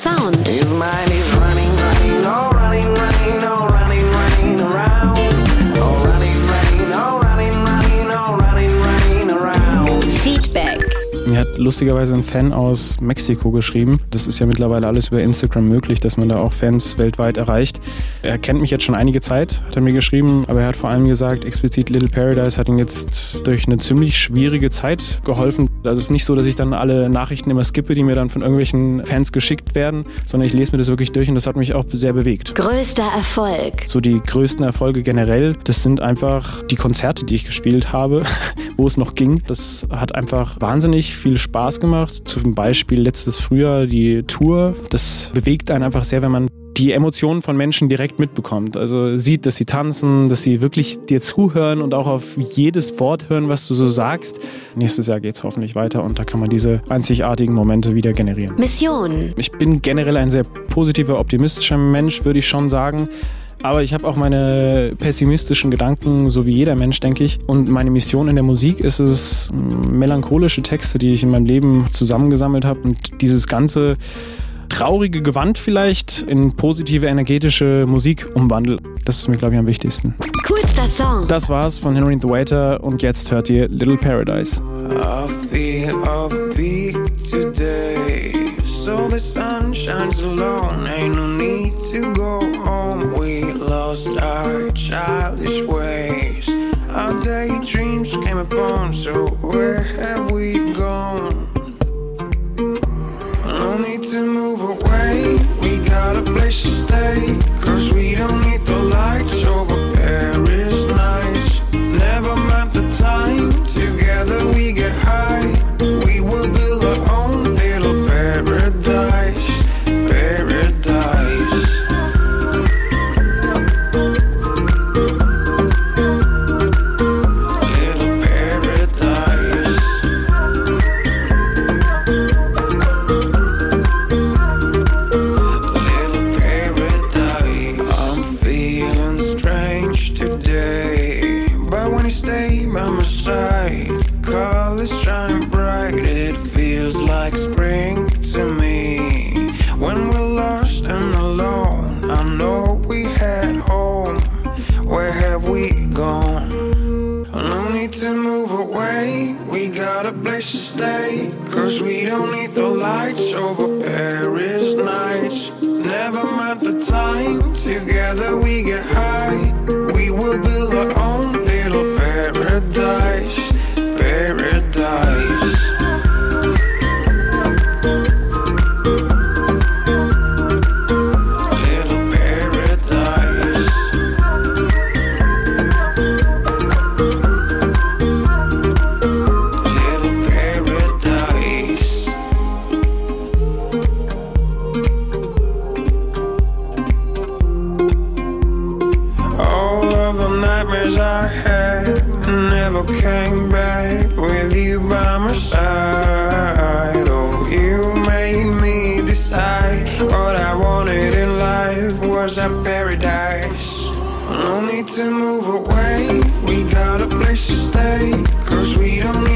Sound. Is Mir hat lustigerweise ein Fan aus Mexiko geschrieben. Das ist ja mittlerweile alles über Instagram möglich, dass man da auch Fans weltweit erreicht. Er kennt mich jetzt schon einige Zeit, hat er mir geschrieben, aber er hat vor allem gesagt, explizit Little Paradise hat ihm jetzt durch eine ziemlich schwierige Zeit geholfen. Also es ist nicht so, dass ich dann alle Nachrichten immer skippe, die mir dann von irgendwelchen Fans geschickt werden, sondern ich lese mir das wirklich durch und das hat mich auch sehr bewegt. Größter Erfolg. So die größten Erfolge generell, das sind einfach die Konzerte, die ich gespielt habe, wo es noch ging. Das hat einfach wahnsinnig viel Spaß gemacht. Zum Beispiel letztes Frühjahr die Tour. Das bewegt einen einfach sehr, wenn man die Emotionen von Menschen direkt mitbekommt. Also sieht, dass sie tanzen, dass sie wirklich dir zuhören und auch auf jedes Wort hören, was du so sagst. Nächstes Jahr geht es hoffentlich weiter und da kann man diese einzigartigen Momente wieder generieren. Mission. Ich bin generell ein sehr positiver, optimistischer Mensch, würde ich schon sagen. Aber ich habe auch meine pessimistischen Gedanken, so wie jeder Mensch, denke ich. Und meine Mission in der Musik ist es, melancholische Texte, die ich in meinem Leben zusammengesammelt habe und dieses ganze traurige Gewand vielleicht in positive, energetische Musik umwandle. Das ist mir, glaube ich, am wichtigsten. Coolster Song. Das war's von Henry the Waiter und jetzt hört ihr Little Paradise. I feel offbeat today. So the sun shines alone. Our childish ways. Our daydreams came upon. So where have we gone? never came back with you by my side. Oh, you made me decide what I wanted in life was a paradise. No need to move away, we got a place to stay, cause we don't